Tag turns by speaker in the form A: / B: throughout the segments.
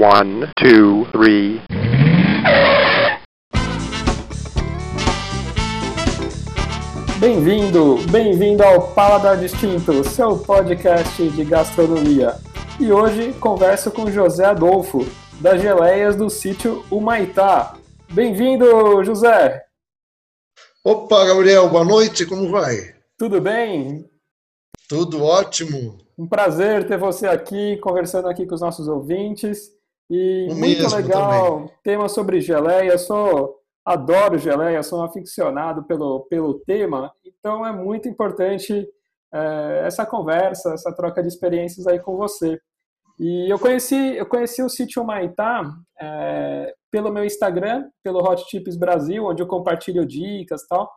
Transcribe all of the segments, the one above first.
A: One, two, three.
B: Bem-vindo, bem-vindo ao Paladar Distinto, seu podcast de gastronomia. E hoje converso com José Adolfo, das geleias do sítio Humaitá. Bem-vindo, José!
C: Opa, Gabriel, boa noite, como vai?
B: Tudo bem?
C: Tudo ótimo.
B: Um prazer ter você aqui, conversando aqui com os nossos ouvintes. E
C: O
B: muito legal,
C: também.
B: tema sobre geleia. Eu sou, adoro geleia, sou um aficionado pelo, pelo tema. Então é muito importante eh, essa conversa, essa troca de experiências aí com você. E eu conheci, eu conheci o sítio Maitá eh, pelo meu Instagram, pelo Hot Tips Brasil, onde eu compartilho dicas e tal.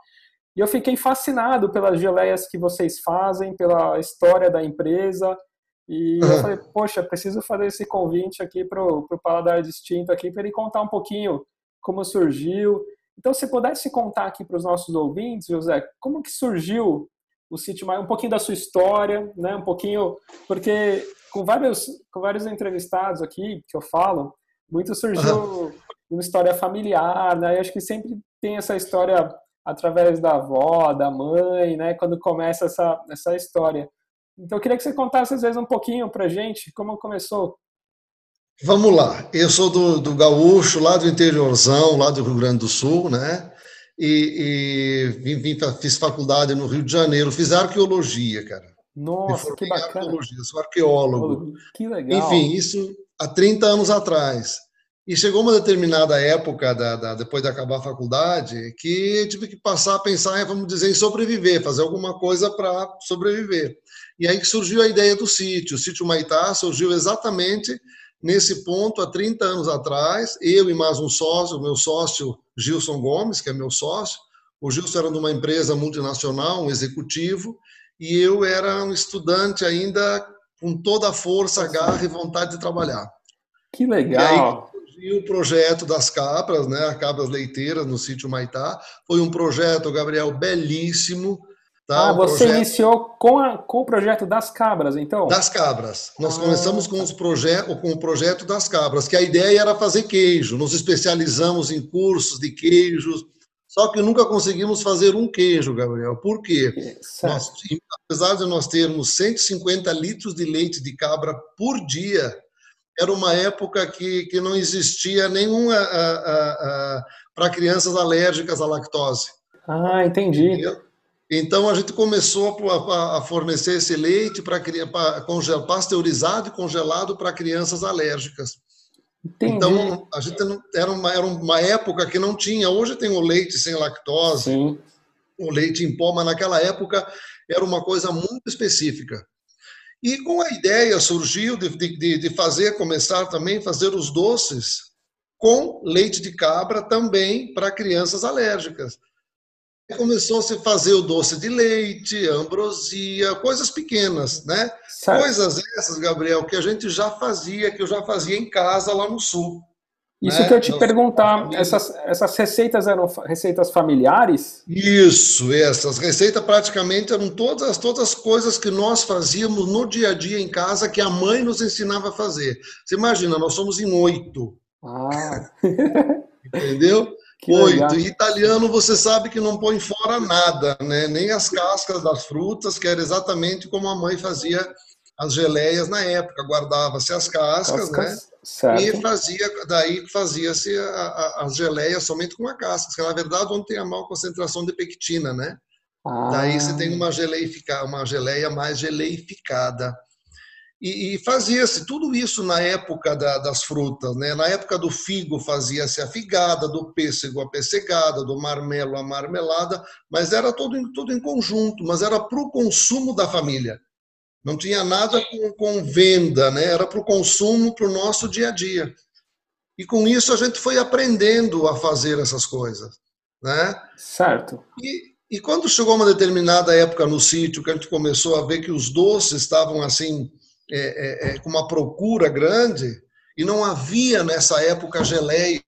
B: E eu fiquei fascinado pelas geleias que vocês fazem, pela história da empresa. E eu
C: Aham.
B: falei, poxa, preciso fazer esse convite aqui para o Paladar Distinto aqui, para ele contar um pouquinho como surgiu. Então, se pudesse contar aqui para os nossos ouvintes, José, como que surgiu o Sítio Maia, um pouquinho da sua história, né? Um pouquinho, porque com vários, com vários entrevistados aqui que eu falo, muito surgiu uma história familiar, né? Eu acho que sempre tem essa história através da avó, da mãe, né? Quando começa essa, essa história. Então, eu queria que você contasse, às vezes, um pouquinho pra gente como começou.
C: Vamos lá. Eu sou do, do Gaúcho, lá do interiorzão, lá do Rio Grande do Sul, né? E, e vim, vim, fiz faculdade no Rio de Janeiro, fiz arqueologia, cara.
B: Nossa, que bacana.
C: arqueologia, sou arqueólogo.
B: Que legal.
C: Enfim, isso há 30 anos atrás. E chegou uma determinada época, da, da- depois de acabar a faculdade, que tive que passar a pensar, vamos dizer, em sobreviver, fazer alguma coisa para sobreviver. E aí que surgiu a ideia do sítio. O sítio Maitá surgiu exatamente nesse ponto, há 30 anos atrás. Eu e mais um sócio, o meu sócio Gilson Gomes, que é meu sócio. O Gilson era de uma empresa multinacional, um executivo, e eu era um estudante ainda com toda a força, garra e vontade de trabalhar.
B: Que legal.
C: E o projeto das cabras, né, as cabras leiteiras no sítio Maitá, foi um projeto, Gabriel, belíssimo. Tá?
B: ah,
C: Um
B: você
C: projeto
B: iniciou com, a- com o projeto das cabras, então?
C: das cabras. Nós
B: Ah,
C: começamos com, os proje com o projeto das cabras, que a ideia era fazer queijo. Nos especializamos em cursos de queijos, só que nunca conseguimos fazer um queijo, Gabriel. Por quê? Nós, apesar de nós termos 150 litros de leite de cabra por dia, era uma época que, que não existia nenhuma para crianças alérgicas à lactose.
B: Ah, entendi.
C: entendeu? Então a gente começou a, a- a fornecer esse leite para pasteurizado e congelado para crianças alérgicas.
B: Entendi.
C: Então a gente não, era, uma, era uma época que não tinha. Hoje tem o leite sem lactose,
B: Sim.
C: o leite em pó, mas naquela época era uma coisa muito específica. E com a ideia surgiu de, de, de fazer, começar também fazer os doces com leite de cabra também para crianças alérgicas. Começou a se fazer o doce de leite, ambrosia, coisas pequenas, né? Coisas essas, Gabriel, que a gente já fazia, que eu já fazia em casa lá no sul.
B: Isso
C: né?
B: que eu te
C: Nós-
B: perguntar, essas, essas receitas eram receitas familiares?
C: Isso, essas receitas praticamente eram todas, todas as coisas que nós fazíamos no dia a dia em casa que a mãe nos ensinava a fazer. Você imagina, nós somos em oito,
B: Ah,
C: entendeu?
B: que legal.
C: oito. E italiano você sabe que não põe fora nada, né? Nem as cascas das frutas, que era exatamente como a mãe fazia as geleias na época. Guardava-se as cascas, né?
B: Cascas, Certo.
C: E fazia, daí fazia-se as geleias somente com a casca, que na verdade onde tem a maior concentração de pectina, né? Daí você tem
B: Ah,
C: uma geleifica, uma geleia mais geleificada. E, e fazia-se tudo isso na época da- das frutas, né? Na época do figo fazia-se a figada, do pêssego a pessegada, do marmelo a marmelada, mas era tudo, tudo em conjunto, mas era para o consumo da família. Não tinha nada com, com venda, né? Era para o consumo, para o nosso dia a dia. E com isso a gente foi aprendendo a fazer essas coisas, né?
B: certo.
C: E, e quando chegou uma determinada época no sítio, que a gente começou a ver que os doces estavam assim, é, é, é, com uma procura grande, e não havia nessa época geleia.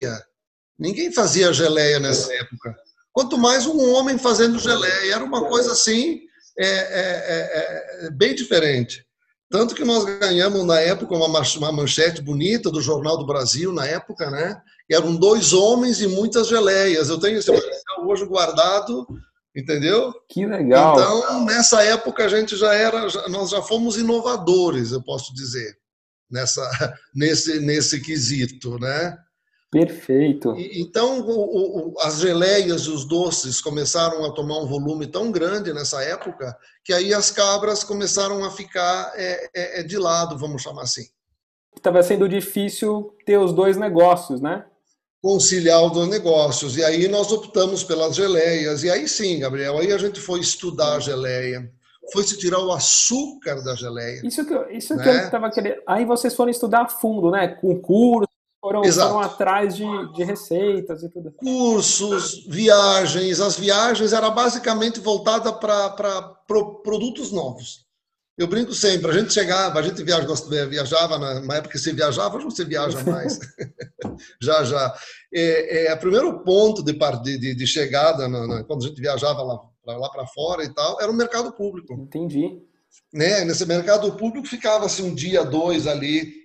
C: Ninguém fazia geleia nessa época. Quanto mais um homem fazendo geleia. Era uma coisa assim, é, é, é, é, bem diferente. Tanto que nós ganhamos na época uma, uma manchete bonita do Jornal do Brasil, na época, né? Eram dois homens e muitas geleias. Eu tenho esse material hoje guardado, entendeu?
B: Que legal.
C: Então, nessa época a gente já era, nós já fomos inovadores, eu posso dizer, nessa, nesse, nesse quesito, né?
B: Perfeito.
C: Então, o, o, as geleias e os doces começaram a tomar um volume tão grande nessa época que aí as cabras começaram a ficar é, é, é de lado, vamos chamar assim.
B: Estava sendo difícil ter os dois negócios, né?
C: Conciliar os dois negócios. E aí nós optamos pelas geleias. E aí sim, Gabriel, aí a gente foi estudar a geleia, foi se tirar o açúcar da geleia.
B: Isso que, isso né? que eu estava querendo. Aí vocês foram estudar a fundo, né? Com curso, foram, foram atrás de, de, receitas e tudo.
C: Cursos, viagens. As viagens era basicamente voltada para pro, produtos novos. Eu brinco sempre, a gente chegava, a gente viajava, viajava na época que você viajava, hoje você viaja mais. já, já. É, é, o primeiro ponto de, de, de chegada, na, na, quando a gente viajava lá, lá para fora e tal, era o mercado público.
B: Entendi.
C: Né? Nesse mercado público ficava-se um dia, dois ali,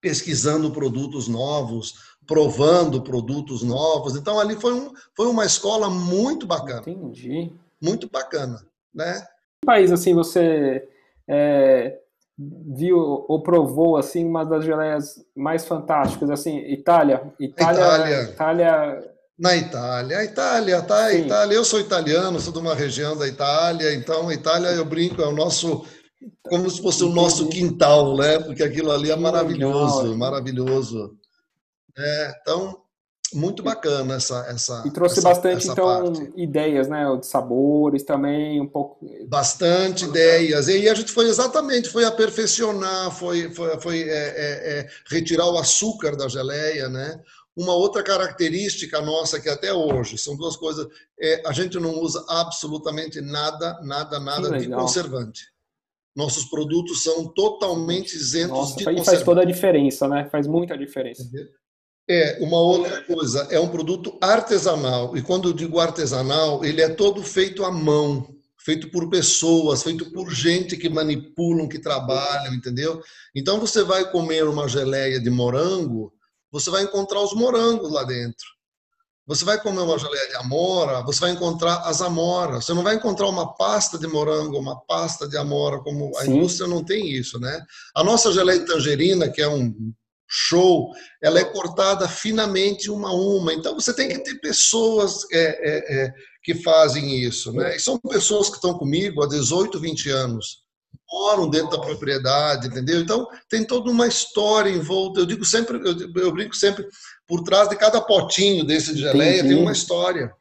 C: pesquisando produtos novos, provando produtos novos. Então ali foi, um, foi uma escola muito bacana.
B: Entendi.
C: Muito bacana, né?
B: Que país assim você é, viu ou provou assim uma das geleias mais fantásticas assim? Itália, Itália, Itália. Itália...
C: Na Itália, a Itália, tá? A Itália. Eu sou italiano, sou de uma região da Itália, então Itália eu brinco é o nosso como se fosse o nosso quintal, né? Porque aquilo ali é maravilhoso, maravilhoso. É, então, muito bacana essa essa
B: e trouxe
C: essa,
B: bastante
C: essa
B: então
C: parte.
B: ideias né? De sabores também um pouco
C: bastante ideias. E aí a gente foi exatamente foi aperfeiçoar foi foi, foi é, é, é, retirar o açúcar da geleia né? Uma outra característica nossa que até hoje são duas coisas é, a gente não usa absolutamente nada nada nada de conservante nossos produtos são totalmente isentos Nossa, de
B: conservante. faz toda a diferença, né? Faz muita diferença.
C: É, uma outra coisa, é um produto artesanal. E quando eu digo artesanal, ele é todo feito à mão, feito por pessoas, feito por gente que manipulam, que trabalham, entendeu? Então você vai comer uma geleia de morango, você vai encontrar os morangos lá dentro. Você vai comer uma geleia de amora, você vai encontrar as amoras. Você não vai encontrar uma pasta de morango, uma pasta de amora, como a Sim. indústria não tem isso, né? A nossa geleia de tangerina, que é um show, ela é cortada finamente uma a uma. Então você tem que ter pessoas é, é, é, que fazem isso, né? E são pessoas que estão comigo há 18, 20 anos moram dentro da propriedade, entendeu? Então, tem toda uma história em volta. Eu digo sempre, eu, eu brinco sempre, por trás de cada potinho desse de geleia tem uma história.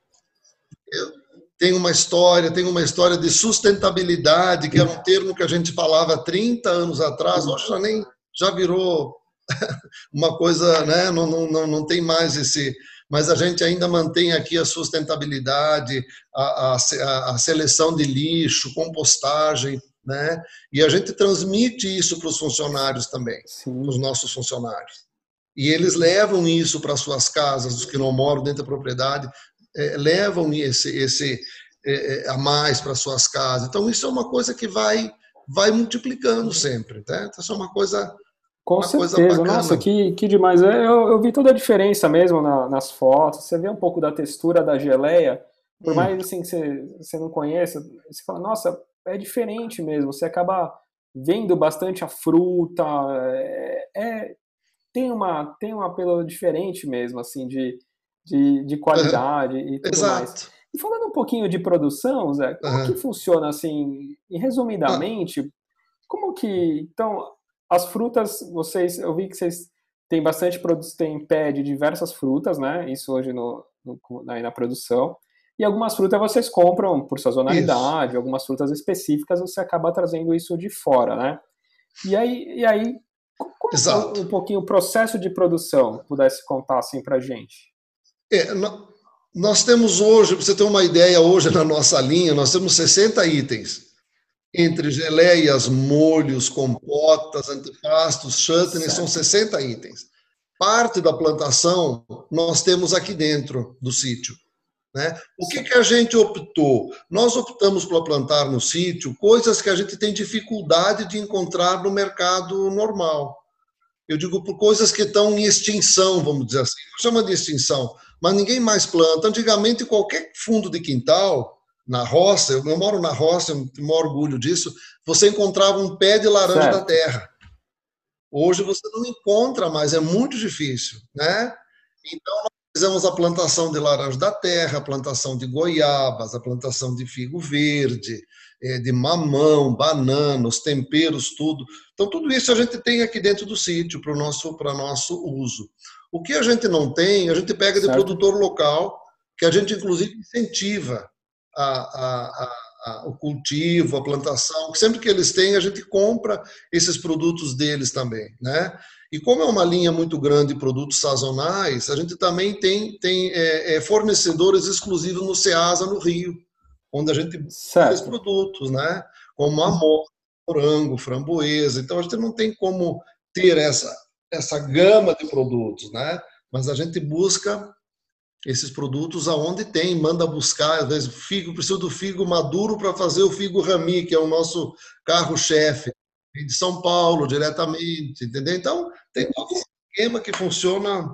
C: Eu, tem uma história, tem uma história de sustentabilidade, que era um termo que a gente falava 30 anos atrás, hoje já nem já virou uma coisa, né? Não, não, não, tem mais esse. Mas a gente ainda mantém aqui a sustentabilidade, a, a, a seleção de lixo, compostagem, né? E a gente transmite isso para os funcionários também, para os nossos funcionários. E eles levam isso para suas casas, os que não moram dentro da propriedade, é, levam esse, esse é, é a mais para suas casas. Então isso é uma coisa que vai vai multiplicando sempre, né? Então isso é uma coisa
B: com uma certeza, nossa, que, que demais. Eu, eu vi toda a diferença mesmo na, nas fotos. Você vê um pouco da textura da geleia, por hum. mais assim que você, você não conheça, você fala, nossa, é diferente mesmo. Você acaba vendo bastante a fruta, é, é, tem uma tem um apelo diferente mesmo, assim, de, de, de qualidade uhum. e tudo Exato. mais. E falando um pouquinho de produção, Zé, como uhum. que funciona assim, e resumidamente, uhum. como que então as frutas, vocês, eu vi que vocês têm bastante produtos, tem pé de diversas frutas, né? Isso hoje no, no na, na produção. E algumas frutas vocês compram por sazonalidade, isso. algumas frutas específicas você acaba trazendo isso de fora, né? E aí, e aí como Exato. um pouquinho o processo de produção, pudesse contar assim para gente?
C: É, nós temos hoje, para você ter uma ideia, hoje na nossa linha, nós temos 60 itens, entre geleias, molhos, compotas, antepastos, chutney, são 60 itens. Parte da plantação nós temos aqui dentro do sítio. Né? O que, que a gente optou? Nós optamos por plantar no sítio coisas que a gente tem dificuldade de encontrar no mercado normal. Eu digo por coisas que estão em extinção, vamos dizer assim. Chama de extinção, mas ninguém mais planta. Antigamente, qualquer fundo de quintal, na roça, eu, moro na roça, eu tenho orgulho disso, você encontrava um pé de laranja certo. da terra. Hoje você não encontra mais, é muito difícil, né? Então, nós fizemos a plantação de laranja da terra, a plantação de goiabas, a plantação de figo verde, eh, de mamão, banana, os temperos, tudo. Então, tudo isso a gente tem aqui dentro do sítio para o nosso, nosso uso. O que a gente não tem, a gente pega de certo. produtor local, que a gente, inclusive, incentiva a, a, a, o cultivo, a plantação. Sempre que eles têm, a gente compra esses produtos deles também. Né? E como é uma linha muito grande de produtos sazonais, a gente também tem, tem é, é, fornecedores exclusivos no Ceasa, no Rio, onde a gente faz produtos, né? como amor, morango, framboesa. Então a gente não tem como ter essa, essa gama de produtos, né? mas a gente busca esses produtos aonde tem, manda buscar, às vezes, figo, preciso do figo maduro para fazer o figo rami, que é o nosso carro-chefe de São Paulo diretamente, entendeu? Então, tem todo um esquema que funciona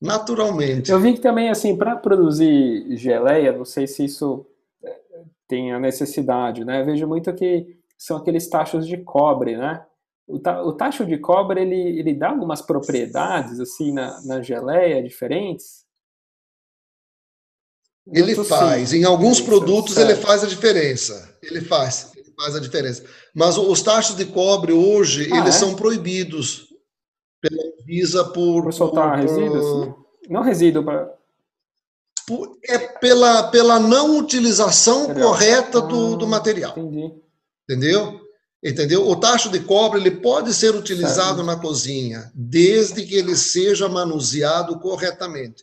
C: naturalmente.
B: Eu vi que também, assim, para produzir geleia, não sei se isso é, tem a necessidade, né? Eu vejo muito que são aqueles tachos de cobre, né? O, ta, o tacho de cobre, ele, ele dá algumas propriedades, assim, na, na geleia diferentes?
C: Ele faz. Sim. Em alguns produtos, ele faz a diferença. Ele faz faz a diferença. Mas os tachos de cobre hoje, ah, eles é? são proibidos pela Visa por...
B: Por soltar por, resíduos? Assim? Não resíduo, para...
C: É pela, pela não utilização material. correta do, ah, do material. Entendi. Entendeu? Entendeu? O tacho de cobre ele pode ser utilizado certo. na cozinha, desde que ele seja manuseado corretamente.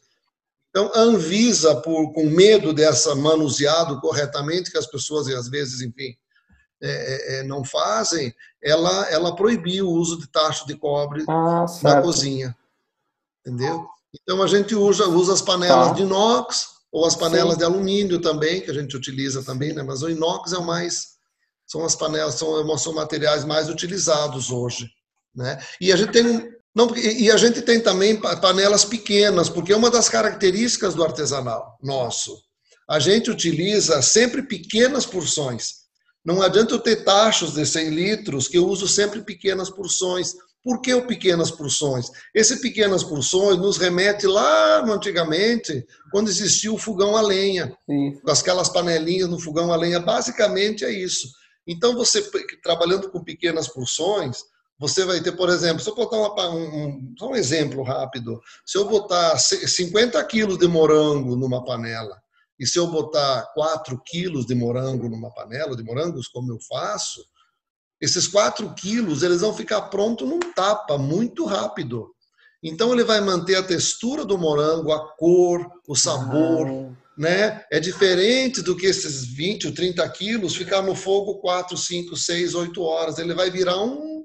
C: Então, a Anvisa, por, com medo dessa manuseado corretamente, que as pessoas, às vezes, enfim, é, é, é, não fazem, ela, ela proibiu o uso de tacho de cobre ah, na cozinha. Entendeu? Então a gente usa, usa as panelas tá. de inox ou as panelas Sim. de alumínio também, que a gente utiliza também, né? mas o inox é o mais. São as panelas, são, são materiais mais utilizados hoje. Né? E a gente tem. Não, e a gente tem também panelas pequenas, porque é uma das características do artesanal nosso. A gente utiliza sempre pequenas porções. Não adianta eu ter tachos de 100 litros, que eu uso sempre pequenas porções. Por que o pequenas porções? Esse pequenas porções nos remete lá antigamente, quando existia o fogão a lenha, Sim. com aquelas panelinhas no fogão a lenha. Basicamente é isso. Então, você trabalhando com pequenas porções, você vai ter, por exemplo, se eu botar uma, um, só um exemplo rápido, se eu botar 50 quilos de morango numa panela e se eu botar 4 quilos de morango numa panela de morangos, como eu faço, esses 4 quilos eles vão ficar prontos num tapa muito rápido. Então ele vai manter a textura do morango, a cor, o sabor, ah. né? É diferente do que esses 20 ou 30 quilos ficar no fogo 4, 5, 6, 8 horas. Ele vai virar um,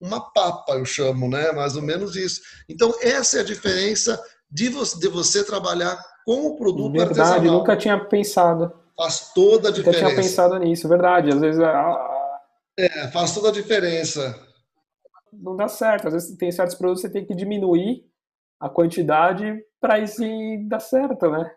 C: uma papa, eu chamo, né? Mais ou menos isso. Então essa é a diferença de você, de você trabalhar com o produto
B: verdade,
C: artesanal.
B: nunca tinha pensado.
C: Faz toda a diferença.
B: Nunca tinha pensado nisso, verdade. Às vezes. A...
C: É, faz toda a diferença.
B: Não dá certo. Às vezes tem certos produtos que você tem que diminuir a quantidade para isso dar certo, né?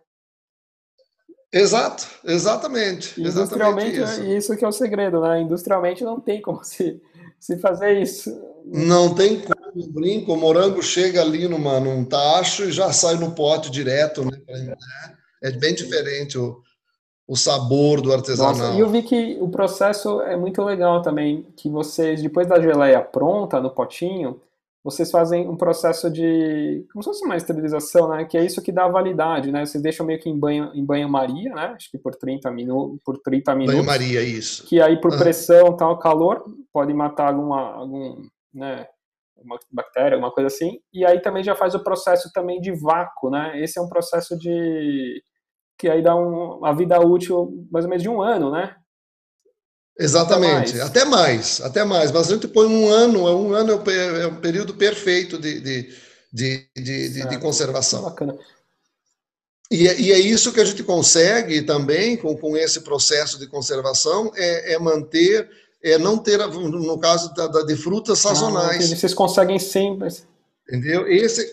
C: Exato, exatamente.
B: Industrialmente,
C: exatamente
B: isso. isso que é o segredo, né? Industrialmente não tem como se, se fazer isso.
C: Não tem como brinco, o morango chega ali numa, num tacho e já sai no pote direto, né? É bem diferente o, o sabor do artesanal. Nossa,
B: e eu vi que o processo é muito legal também, que vocês, depois da geleia pronta no potinho, vocês fazem um processo de, como se fosse uma esterilização, né? Que é isso que dá validade, né? Vocês deixam meio que em banho, em banho-maria, né? Acho que por 30 minutos, por 30 minutos.
C: Banho-maria, isso.
B: Que aí por pressão, tal, calor, pode matar alguma, algum, né? uma bactéria, alguma coisa assim, e aí também já faz o processo também de vácuo, né? Esse é um processo de que aí dá um, uma vida útil mais ou menos de um ano, né?
C: Exatamente, até mais, até mais, até mais. mas a gente põe um ano, é um ano é o período perfeito de, de, de, de, de conservação.
B: Bacana.
C: E, é, e, é isso que a gente consegue também com, com esse processo de conservação, é, é manter, é não ter, no caso da, da de frutas ah, sazonais.
B: Ah, vocês conseguem sempre.
C: Entendeu? Esse,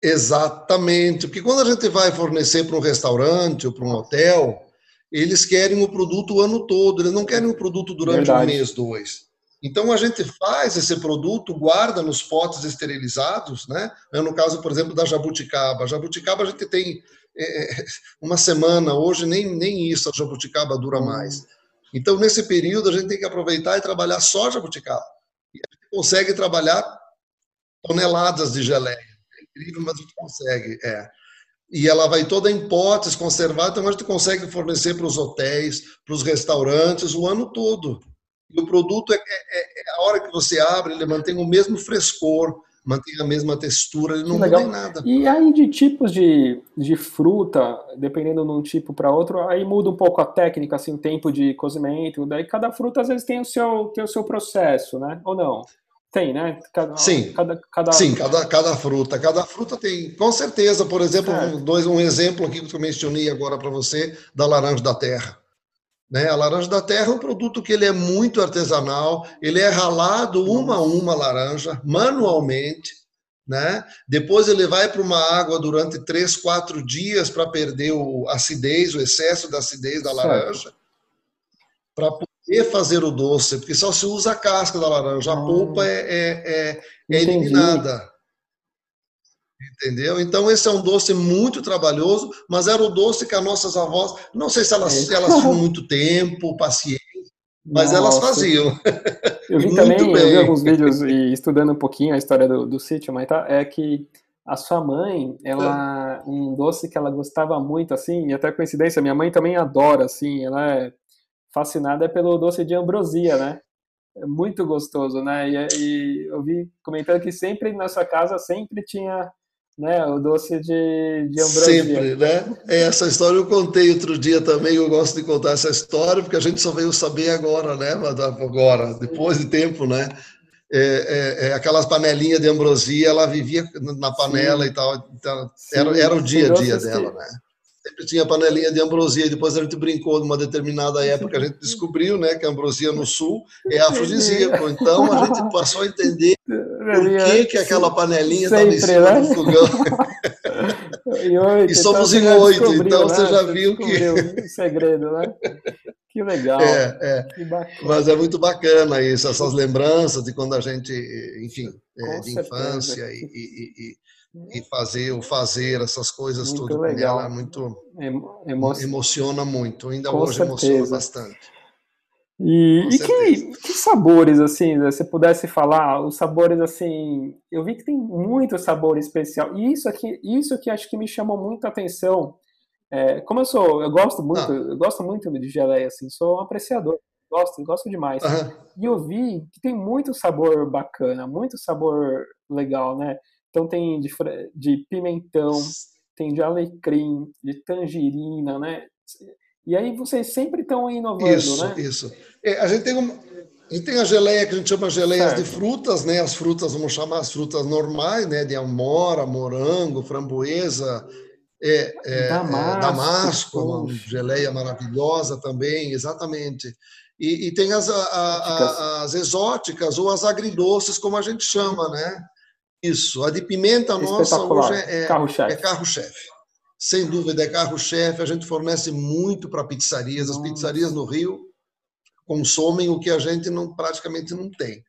C: exatamente. Porque quando a gente vai fornecer para um restaurante ou para um hotel, eles querem o produto o ano todo, eles não querem o produto durante Verdade. um mês, dois. Então a gente faz esse produto, guarda nos potes esterilizados, né? No caso, por exemplo, da jabuticaba. A jabuticaba a gente tem é, uma semana, hoje nem, nem isso a jabuticaba dura hum. mais. Então, nesse período, a gente tem que aproveitar e trabalhar só jabuticaba. E a gente consegue trabalhar toneladas de geleia. É incrível, mas a gente consegue. É. E ela vai toda em potes, conservada, então a gente consegue fornecer para os hotéis, para os restaurantes, o ano todo. E o produto, é, é, é, a hora que você abre, ele mantém o mesmo frescor, mantém a mesma textura, ele não muda em nada.
B: E aí de tipos de, de fruta, dependendo de um tipo para outro, aí muda um pouco a técnica, assim, tempo de cozimento, daí cada fruta às vezes tem o seu, tem o seu processo, né? Ou não? Tem, né?
C: Cada, sim, cada, cada... sim cada, cada fruta. Cada fruta tem, com certeza, por exemplo, um, dois, um exemplo aqui que eu mencionei agora para você, da laranja da terra. Né? A laranja da terra é um produto que ele é muito artesanal, ele é ralado uma a uma laranja, manualmente, né? Depois ele vai para uma água durante três, quatro dias para perder o acidez, o excesso da acidez da laranja, para poder fazer o doce, porque só se usa a casca da laranja, a ah. polpa é, é, é, é eliminada. Entendeu? Então, esse é um doce muito trabalhoso, mas era o doce que as nossas avós, não sei se elas, é. elas tinham muito tempo, paciência, mas Nossa. elas faziam.
B: Eu vi também, eu vi alguns vídeos e estudando um pouquinho a história do, do sítio Maitá, é que a sua mãe, ela, é. um doce que ela gostava muito, assim, e até coincidência, minha mãe também adora, assim, ela é fascinada pelo doce de ambrosia, né? É muito gostoso, né? E, e eu vi comentando que sempre na sua casa sempre tinha né? O doce de, de ambrosia.
C: Sempre, né? É, essa história eu contei outro dia também, eu gosto de contar essa história, porque a gente só veio saber agora, né? Agora, depois de tempo, né? É, é, é, aquelas panelinhas de ambrosia, ela vivia na panela Sim. e tal, então, era, era o dia a dia dela, né? Sempre tinha panelinha de ambrosia, e depois a gente brincou numa determinada época, a gente descobriu né, que a ambrosia no sul é afrodisíaco, então a gente passou a entender por que, que aquela panelinha estava em cima né? do fogão. E, oito, e somos então em oito, então né? você já viu que...
B: o segredo, né? Que legal.
C: É, é. Que Mas é muito bacana isso, essas lembranças de quando a gente, enfim, é, de infância e, e, e e fazer o fazer essas coisas muito tudo legal. ela muito Emo emociona muito ainda com hoje certeza. emociona bastante
B: e, e que, que, sabores assim se você pudesse falar os sabores assim eu vi que tem muito sabor especial e isso aqui isso que acho que me chamou muito a atenção é, como eu sou eu gosto muito ah. eu gosto muito de geleia assim sou um apreciador gosto gosto demais uhum. e eu vi que tem muito sabor bacana muito sabor legal né então tem de, de pimentão, tem de alecrim, de tangerina, né? E aí vocês sempre estão inovando,
C: isso,
B: né?
C: Isso, é, a gente tem uma, a gente tem a geleia que a gente chama geleias certo. de frutas, né? As frutas, vamos chamar as frutas normais, né? De amora, morango, framboesa, é, é, damasco, é, damasco uma geleia maravilhosa também, exatamente. E, e tem as, a, a, as exóticas ou as agridoces, como a gente chama, né? Isso, a de pimenta nossa hoje é, é carro-chefe. É carro Sem dúvida, é carro-chefe. A gente fornece muito para pizzarias. As pizzarias no Rio consomem o que a gente não praticamente não tem.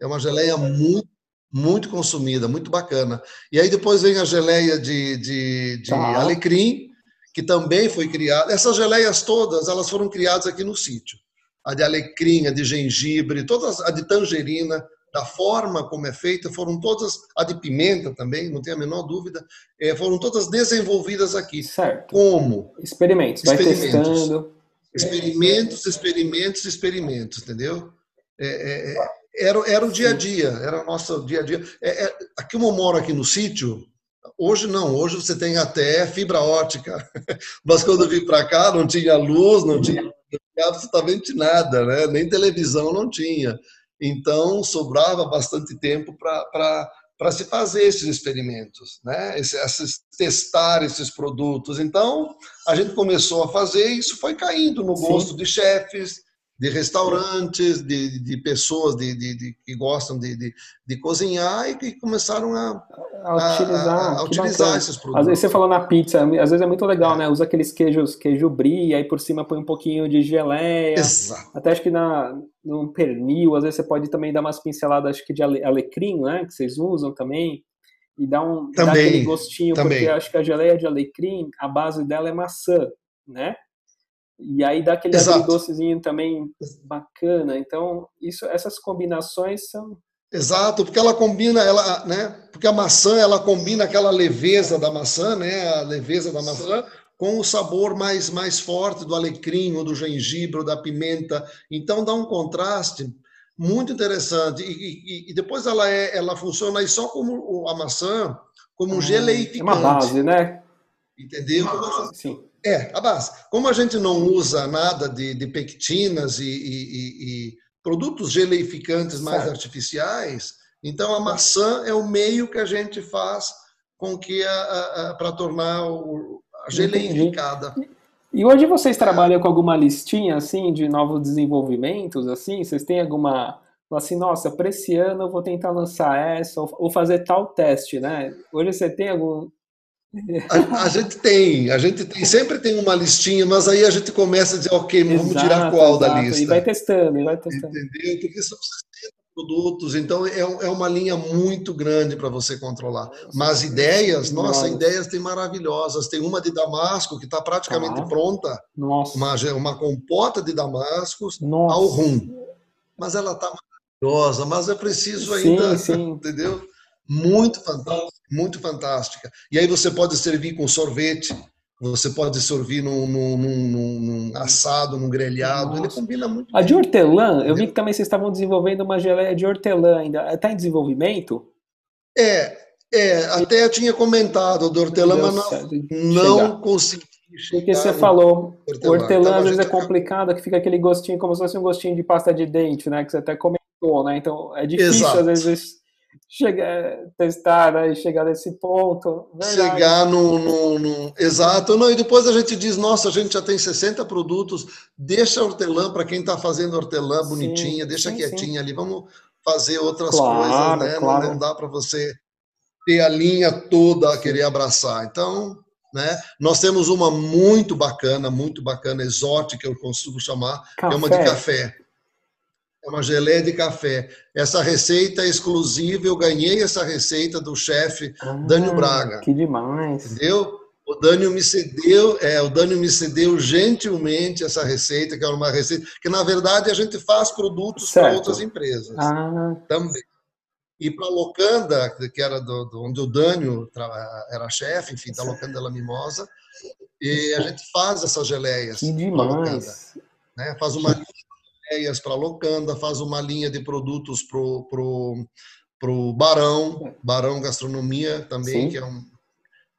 C: É uma geleia muito, muito consumida, muito bacana. E aí depois vem a geleia de, de, de tá. alecrim, que também foi criada. Essas geleias todas, elas foram criadas aqui no sítio. A de alecrim, a de gengibre, todas, a de tangerina, da forma como é feita, foram todas, a de pimenta também, não tenho a menor dúvida, é, foram todas desenvolvidas aqui.
B: Certo.
C: Como?
B: Experimentos, vai experimentos. testando.
C: Experimentos, experimentos, experimentos, entendeu? É, é, é era, era o dia a dia, era o nosso dia a dia. É, é, aqui eu moro aqui no sítio, hoje não, hoje você tem até fibra ótica, mas quando eu vim para cá não tinha luz, não tinha absolutamente nada, né? nem televisão não tinha. Então, sobrava bastante tempo para se fazer esses experimentos, né? Esses, testar esses produtos. Então, a gente começou a fazer e isso foi caindo no gosto Sim. de chefes, de restaurantes, de, de pessoas de, de, que gostam de, de, cozinhar e que começaram a,
B: a utilizar, a,
C: a utilizar esses produtos.
B: Às vezes você falou na pizza, às vezes é muito legal, é. né? Usa aqueles queijos, queijo brie, aí por cima põe um pouquinho de geleia.
C: Exato.
B: Até acho que na, no pernil, às vezes você pode também dar umas pinceladas acho que de alecrim, né? Que vocês usam também. E dá, um, também, dá aquele gostinho, também. porque acho que a geleia de alecrim, a base dela é maçã, né? E aí dá aquele docezinho também bacana. Então, isso, essas combinações são
C: Exato, porque ela combina, ela, né? Porque a maçã ela combina aquela leveza da maçã, né? A leveza da maçã com o sabor mais mais forte do alecrim ou do gengibre ou da pimenta. Então dá um contraste muito interessante. E, e, e depois ela é, ela funciona aí só como a maçã, como um geleificante. É
B: uma base, né?
C: Entendeu?
B: Sim.
C: É, a base. Como a gente não usa nada de, de pectinas e, e, e produtos geleificantes mais certo. artificiais, então a maçã é o meio que a gente faz com que para tornar o, a geleificada.
B: E hoje vocês trabalham com alguma listinha assim de novos desenvolvimentos assim? Vocês têm alguma assim, nossa, para esse ano eu vou tentar lançar essa ou fazer tal teste, né? Hoje você tem algum
C: a, a, gente tem, a gente tem, sempre tem uma listinha, mas aí a gente começa a dizer, ok, vamos exato, tirar qual exato. da lista.
B: E vai testando, e vai testando.
C: Entendeu? Porque são 60 produtos, então é, é uma linha muito grande para você controlar. Mas ideias, nossa, nossa, ideias tem maravilhosas. Tem uma de Damasco que está praticamente ah, pronta,
B: nossa.
C: Uma, uma compota de Damascos nossa. ao rum. Mas ela está maravilhosa, mas é preciso ainda, sim, sim. entendeu? Muito fantástico muito fantástica. E aí você pode servir com sorvete, você pode servir num, num, num, num assado, num grelhado, Nossa. ele combina muito.
B: A de hortelã, eu vi que também vocês estavam desenvolvendo uma geleia de hortelã ainda. Está em desenvolvimento?
C: É, é, até eu tinha comentado do hortelã, mas não, não consegui.
B: Porque você falou, hortelã, hortelã então, às vezes é complicado, que fica aquele gostinho, como se fosse um gostinho de pasta de dente, né? Que você até comentou, né? Então é difícil Exato. às vezes chegar, testar né, e chegar nesse ponto.
C: Verdade. Chegar no, no, no, Exato. Não, e depois a gente diz, nossa, a gente já tem 60 produtos, deixa a hortelã para quem está fazendo hortelã bonitinha, sim, deixa sim, quietinha sim. ali, vamos fazer outras claro, coisas, né? Claro. Não, não dá para você ter a linha toda a querer abraçar. Então, né? Nós temos uma muito bacana, muito bacana, exótica, eu consigo chamar, café. é uma de café. É uma geleia de café. Essa receita é exclusiva, eu ganhei essa receita do chefe ah, Dânio Braga.
B: Que demais.
C: Entendeu? O Dânio me cedeu, é, o Dânio me cedeu gentilmente essa receita, que é uma receita que na verdade a gente faz produtos para outras empresas
B: ah.
C: também. E para a Locanda, que era do, do, onde o Dânio era chefe, enfim, da Locanda della Mimosa, e a gente faz essas geleias.
B: Que demais. Locanda,
C: né? Faz uma ideias para a Locanda, faz uma linha de produtos para o pro, pro Barão, Barão Gastronomia também, Sim. que é um,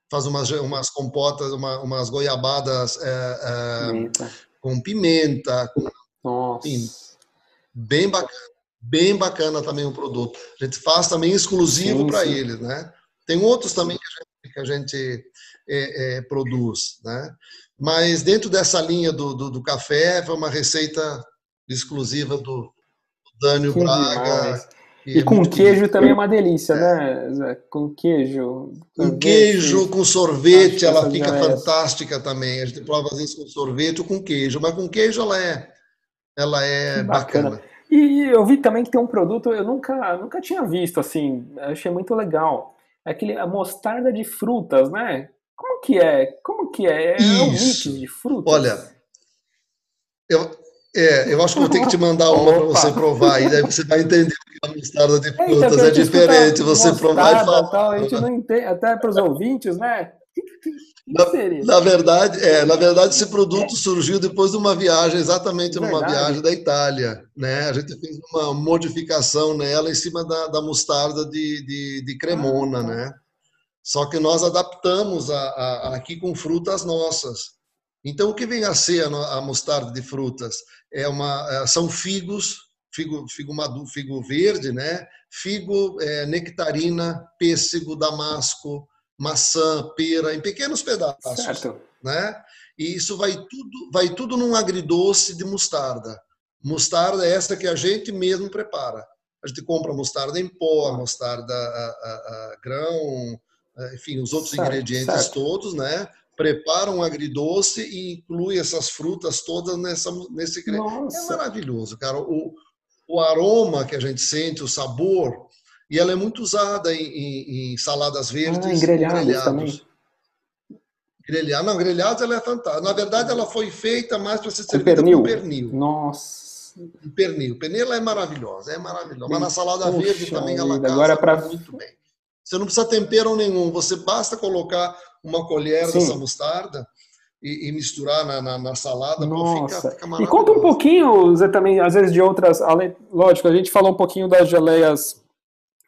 C: faz umas, umas compotas, uma, umas goiabadas é, é, com pimenta, com, enfim, bem bacana, bem bacana também o produto. A gente faz também exclusivo para eles, né? Tem outros também que a gente, que a gente é, é produz, né? Mas dentro dessa linha do, do, do, café, foi uma receita exclusiva do Dânio que Braga.
B: E, é com queijo também é uma delícia, é. né? Com queijo.
C: Com queijo, com sorvete, ela fica fantástica também. A gente prova às vezes com sorvete ou com queijo, mas com queijo ela é, ela é bacana. bacana.
B: E eu vi também que tem um produto, eu nunca, nunca tinha visto assim, achei muito legal. É aquele, a mostarda de frutas, né? Como que é? Como que é? É um mix de frutas?
C: Olha, eu, é, eu acho que vou ter que te mandar uma para você provar, e daí você vai entender que a mostarda de frutas é, é diferente. Você provar e falar.
B: Tal, a gente não entende, até para os ouvintes, né?
C: Na, na, verdade, é, na verdade, esse produto surgiu depois de uma viagem, exatamente é numa viagem da Itália. Né? A gente fez uma modificação nela em cima da, da mostarda de, de, de cremona, ah, tá. né? Só que nós adaptamos a, a, aqui com frutas nossas. Então, o que vem a ser a mostarda de frutas? É uma, é, são figos figo, figo maduro, figo verde, né? Figo, é, nectarina, pêssego, damasco, maçã, pera, em pequenos pedaços, certo. né? E isso vai tudo, vai tudo num agridoce de mostarda. Mostarda é essa que a gente mesmo prepara. A gente compra mostarda em pó, mostarda a, a, a grão, enfim, os outros certo, ingredientes certo. todos, né? Prepara um agridoce e inclui essas frutas todas nessa, nesse creme. É maravilhoso, cara. O, o aroma que a gente sente, o sabor, e ela é muito usada em, em, em saladas verdes. Ah,
B: em grelhados, grelhados. também.
C: Grelhado. Não, grelhados ela é fantástica. Na verdade, ela foi feita mais para ser
B: servida com pernil. com pernil.
C: Nossa. Pernil. Pernil ela é maravilhosa, é maravilhosa. Mas na salada Puxa verde também ela casa
B: agora pra...
C: muito bem. Você não precisa tempero nenhum, você basta colocar uma colher Sim. dessa mostarda e, e misturar na, na, na salada,
B: Nossa. Fica, fica e conta um pouquinho, Zé, também, às vezes, de outras. Lógico, a gente falou um pouquinho das geleias,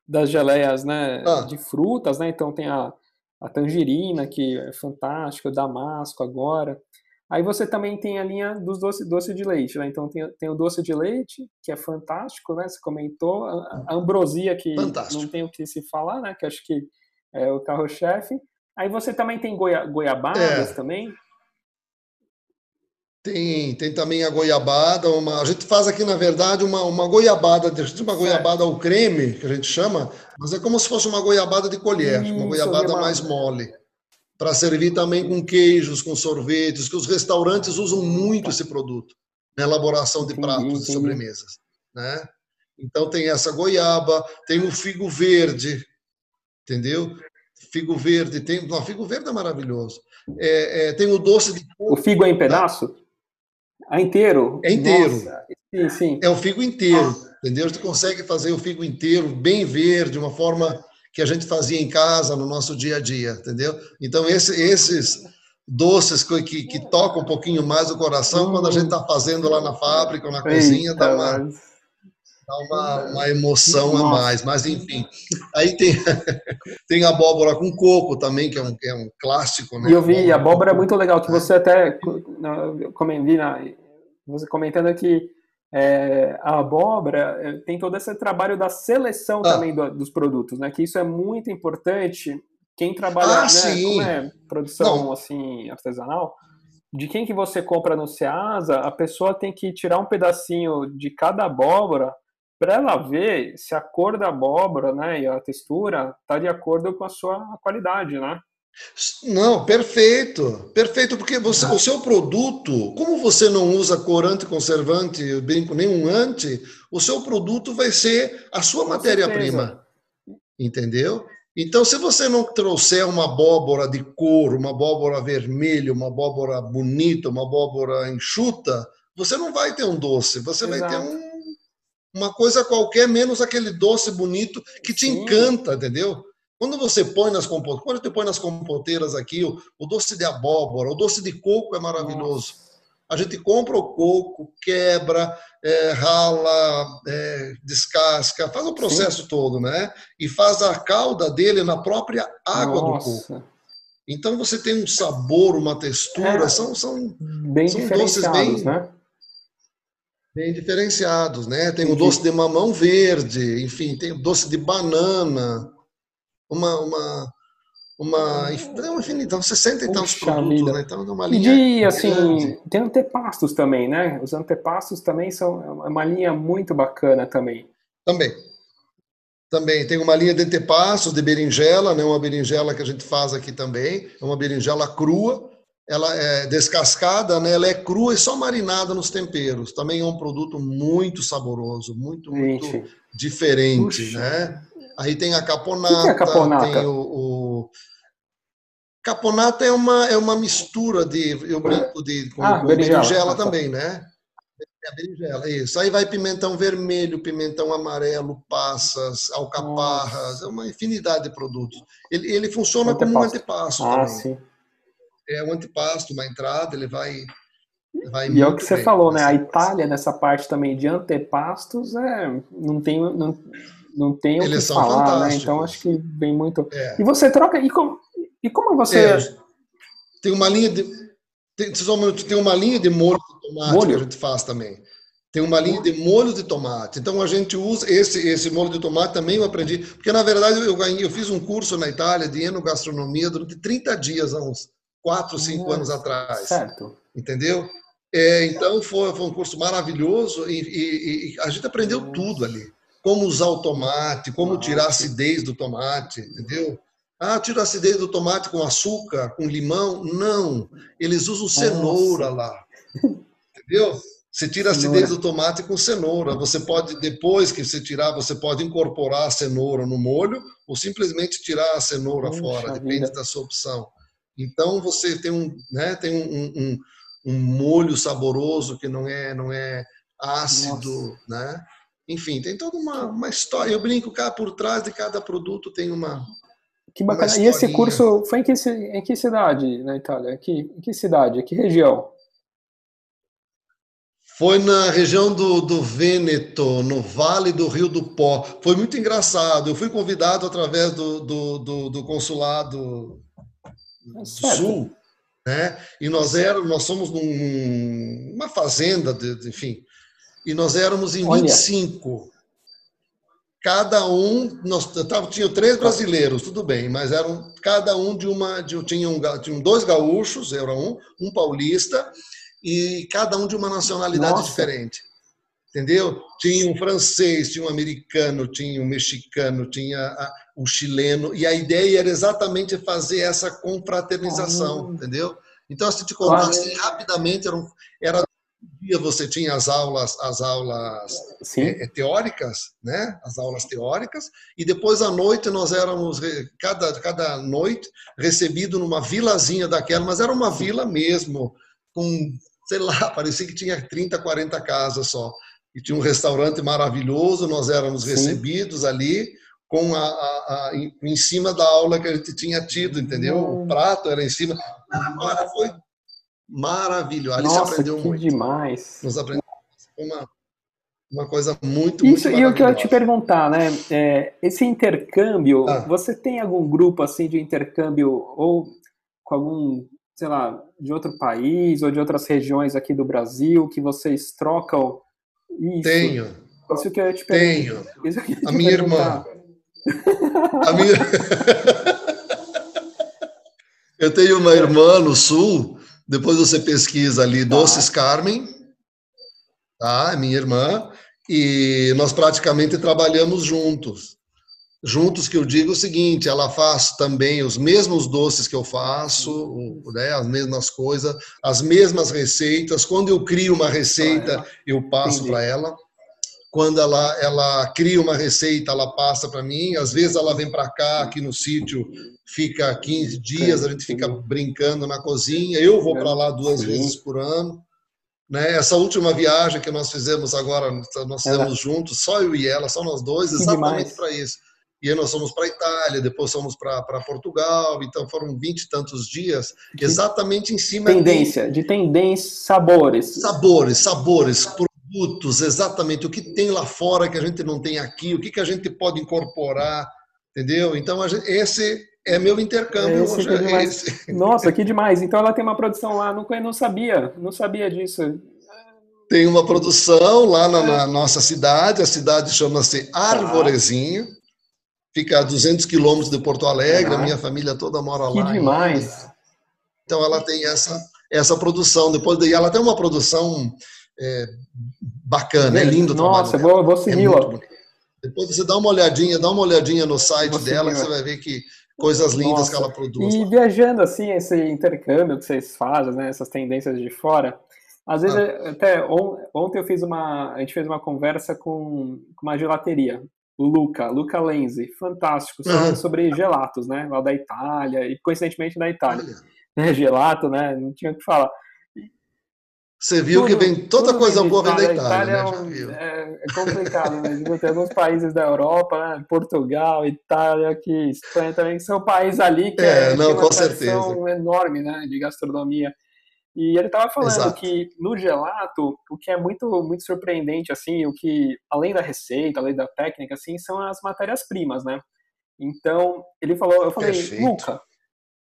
B: das geleias né, ah. de frutas, né? Então tem a, a tangerina, que é fantástica, o damasco agora. Aí você também tem a linha dos doce, doce de leite, né? Então tem, tem o doce de leite, que é fantástico, né? Você comentou. A, a ambrosia, que fantástico. não tem o que se falar, né? Que acho que é o carro-chefe. Aí você também tem goia, goiabadas é. também.
C: Tem, tem também a goiabada, uma, a gente faz aqui, na verdade, uma, uma goiabada, uma goiabada ao creme, que a gente chama, mas é como se fosse uma goiabada de colher, Isso, uma goiabada mais mole, para servir também com queijos, com sorvetes, que os restaurantes usam muito esse produto na elaboração de pratos e sobremesas, né? Então tem essa goiaba, tem o figo verde, entendeu? Figo verde, tem, não, figo verde é maravilhoso. É, é, tem o doce de
B: O figo é em pedaço? É inteiro?
C: É inteiro.
B: Nossa. Sim, sim.
C: É o figo inteiro, entendeu? A gente consegue fazer o figo inteiro, bem verde, de uma forma que a gente fazia em casa, no nosso dia a dia, entendeu? Então, esse, esses doces que, que, que, tocam um pouquinho mais o coração, hum. quando a gente está fazendo lá na fábrica ou na Eita, cozinha, dá uma, dá uma, uma emoção a mais. Mas, enfim. Aí tem, tem abóbora com coco também, que é um, que é um clássico, né?
B: E eu vi, a abóbora é muito legal, que você até, como vi na, você comentando que é, a abóbora é, tem todo esse trabalho da seleção ah. também do, dos produtos, né? Que isso é muito importante. Quem trabalha, ah, né, como é produção Não. assim artesanal, de quem que você compra no Ceasa, a pessoa tem que tirar um pedacinho de cada abóbora para ela ver se a cor da abóbora, né, e a textura tá de acordo com a sua qualidade, né?
C: Não, perfeito, perfeito, porque você, o seu produto, como você não usa corante, conservante, brinco nenhum ante, o seu produto vai ser a sua matéria-prima, entendeu? Então, se você não trouxer uma abóbora de cor, uma abóbora vermelha, uma abóbora bonita, uma abóbora enxuta, você não vai ter um doce, você Exato. vai ter um, uma coisa qualquer, menos aquele doce bonito que te Sim. encanta, entendeu? Quando você põe nas compoteiras, quando você põe nas compoteiras aqui o, o, doce de abóbora, o doce de coco é maravilhoso. A gente compra o coco, quebra, é, rala, é, descasca, faz o processo Sim. todo, né? E faz a calda dele na própria água Nossa. do coco. Então você tem um sabor, uma textura, é, são, são,
B: bem são doces bem, né?
C: Bem diferenciados, né? Tem o doce de mamão verde, enfim, tem o doce de banana uma, uma, uma, é uma infinidade, 60 e tantos produtos, né? Então é uma linha.
B: E assim, grande. tem antepastos também, né? Os antepastos também são é uma linha muito bacana também.
C: Também. Também tem uma linha de antepastos de berinjela, né? Uma berinjela que a gente faz aqui também, é uma berinjela crua. Ela é descascada, né? Ela é crua e só marinada nos temperos. Também é um produto muito saboroso, muito, muito diferente, Puxa. né? Aí tem a caponata. O que é a caponata? Tem o, o... Caponata é uma, é uma mistura de. Eu brinco de, com, ah, com berinjela, berinjela ah, tá. também, né? É a berinjela, isso. Aí vai pimentão vermelho, pimentão amarelo, passas, alcaparras, é uma infinidade de produtos. Ele, ele funciona como um antepasto ah, também. Sim. É um antepasto, uma entrada, ele vai. vai
B: e é o que você falou, né? A Itália, nessa parte também de antepastos, é, não tem. Não, não tem o Eles que falar, né? Então acho que vem muito. É. E você troca. E como, e como você. É,
C: tem uma linha de. Tem, tem uma linha de molho de tomate molho? que a gente faz também. Tem uma linha de molho de tomate. Então a gente usa esse esse molho de tomate também eu aprendi, porque na verdade eu ganhei, eu fiz um curso na Itália de enogastronomia durante 30 dias há uns 4, 5 anos atrás.
B: Certo.
C: Entendeu? É, então foi, foi, um curso maravilhoso e, e, e a gente aprendeu Nossa. tudo ali. Como usar o tomate, como Nossa. tirar a acidez do tomate, entendeu? Ah, tira a acidez do tomate com açúcar, com limão. Não, eles usam cenoura lá. Entendeu? Você tira a acidez do tomate com cenoura. Você pode, depois que você tirar, você pode incorporar a cenoura no molho ou simplesmente tirar a cenoura Puxa fora, depende vida. da sua opção. Então você tem um, né, tem um, um, um molho saboroso que não é, não é ácido, Nossa. né? Enfim, tem toda uma, uma história. Eu brinco, cá por trás de cada produto tem uma.
B: Que bacana. E esse curso foi em que, em que cidade na Itália? Que, em que cidade? Que região?
C: Foi na região do, do Vêneto, no Vale do Rio do Pó. Foi muito engraçado. Eu fui convidado através do, do, do, do consulado do Sul, né? E nós éramos, nós somos num, numa fazenda, de, enfim, e nós éramos em Olha. 25. Cada um, nós tava, tinha três brasileiros, tudo bem, mas eram cada um de uma, de, tinham, tinham dois gaúchos, era um, um paulista e cada um de uma nacionalidade Nossa. diferente. Entendeu? Tinha um francês, tinha um americano, tinha um mexicano, tinha um chileno, e a ideia era exatamente fazer essa confraternização, entendeu? Então, se te contar assim, rapidamente, era, um, era dia você tinha as aulas, as aulas é, teóricas, né? As aulas teóricas, e depois à noite nós éramos cada cada noite recebido numa vilazinha daquela, mas era uma vila mesmo, com sei lá, parecia que tinha 30, 40 casas só. E tinha um restaurante maravilhoso, nós éramos Sim. recebidos ali com a, a, a, em cima da aula que a gente tinha tido, entendeu? O prato era em cima. Agora foi maravilhoso. Ali
B: Nossa,
C: aprendeu
B: que
C: muito.
B: demais.
C: Nos aprendeu uma, uma coisa muito,
B: Isso,
C: muito
B: e o que eu ia te perguntar, né? É, esse intercâmbio, ah. você tem algum grupo assim de intercâmbio ou com algum sei lá, de outro país ou de outras regiões aqui do Brasil que vocês trocam isso?
C: Tenho.
B: Isso que eu te
C: Tenho. a minha irmã. A minha... eu tenho uma irmã no sul, depois você pesquisa ali, tá. Doces Carmen, tá? É minha irmã, e nós praticamente trabalhamos juntos juntos que eu digo o seguinte, ela faz também os mesmos doces que eu faço, né, as mesmas coisas, as mesmas receitas. Quando eu crio uma receita, eu passo para ela. Quando ela, ela cria uma receita, ela passa para mim. Às vezes ela vem para cá, aqui no sítio, fica 15 dias, a gente fica brincando na cozinha. Eu vou para lá duas vezes por ano. Né? Essa última viagem que nós fizemos agora, nós fizemos juntos, só eu e ela, só nós dois, exatamente para isso e aí nós fomos para a Itália, depois fomos para Portugal, então foram vinte e tantos dias, exatamente em cima
B: tendência, de, de tendência, sabores.
C: Sabores, sabores, produtos, exatamente o que tem lá fora que a gente não tem aqui, o que, que a gente pode incorporar, entendeu? Então gente, esse é meu intercâmbio
B: esse hoje. É esse. Nossa, que demais! Então ela tem uma produção lá, não, não sabia, não sabia disso.
C: Tem uma produção lá na, na nossa cidade, a cidade chama-se. Arvorezinho fica a 200 quilômetros de Porto Alegre, a minha família toda mora
B: lá. Que demais!
C: Então ela tem essa, essa produção. Depois daí ela tem uma produção é, bacana, é lindo
B: Nossa, vou, vou segui-la.
C: É Depois você dá uma olhadinha, dá uma olhadinha no site dela, que você vai ver que coisas lindas Nossa. que ela produz.
B: E lá. viajando assim, esse intercâmbio que vocês fazem, né, essas tendências de fora, às vezes ah. até ontem eu fiz uma, a gente fez uma conversa com, com uma gelateria o Luca, Luca Lenzi, fantástico, uhum. sobre gelatos, né? Lá da Itália, e coincidentemente da Itália. É, gelato, né? Não tinha o que falar.
C: Você viu tudo, que vem toda coisa boa vem da Itália,
B: Itália né? é, é, complicado, né? Tem alguns países da Europa, né? Portugal, Itália, aqui, Espanha também, que são países ali que
C: é, é não,
B: uma
C: tradição
B: enorme, né? De gastronomia. E ele estava falando Exato. que no gelato, o que é muito muito surpreendente assim, o que além da receita, além da técnica assim, são as matérias-primas, né? Então, ele falou, eu falei, Perfeito. Luca,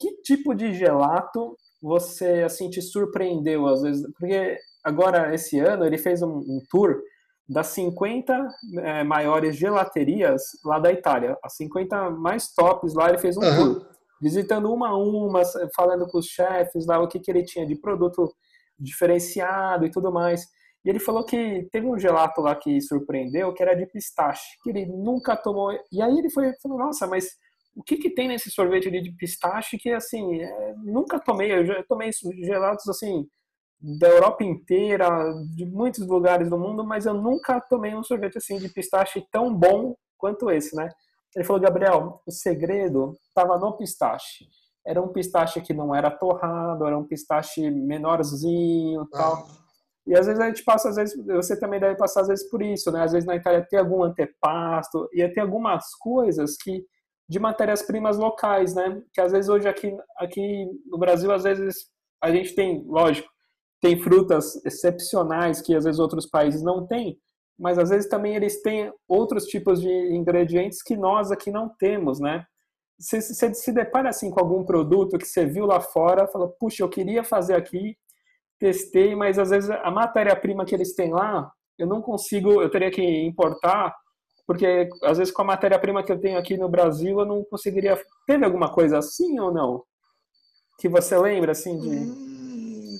B: que tipo de gelato você assim te surpreendeu às vezes? Porque agora, esse ano, ele fez um, um tour das 50 é, maiores gelaterias lá da Itália. As 50 mais tops lá, ele fez um uhum. tour. Visitando uma a uma, falando com os chefes lá, o que, que ele tinha de produto diferenciado e tudo mais. E ele falou que teve um gelato lá que surpreendeu, que era de pistache, que ele nunca tomou. E aí ele foi falou, nossa, mas o que, que tem nesse sorvete de pistache que, assim, é, nunca tomei. Eu já tomei gelatos, assim, da Europa inteira, de muitos lugares do mundo, mas eu nunca tomei um sorvete, assim, de pistache tão bom quanto esse, né? Ele falou, Gabriel, o segredo estava no pistache. Era um pistache que não era torrado, era um pistache menorzinho tal. Ah. E às vezes a gente passa, às vezes, você também deve passar às vezes por isso, né? Às vezes na Itália tem algum antepasto, e tem algumas coisas que de matérias-primas locais, né? Que às vezes hoje aqui, aqui no Brasil, às vezes a gente tem, lógico, tem frutas excepcionais que às vezes outros países não têm, mas às vezes também eles têm outros tipos de ingredientes que nós aqui não temos, né? Você, se depara assim com algum produto que você viu lá fora, fala, puxa, eu queria fazer aqui, testei, mas às vezes a matéria-prima que eles têm lá, eu não consigo, eu teria que importar, porque às vezes com a matéria-prima que eu tenho aqui no Brasil, eu não conseguiria. Teve alguma coisa assim ou não? Que você lembra assim de. Hum.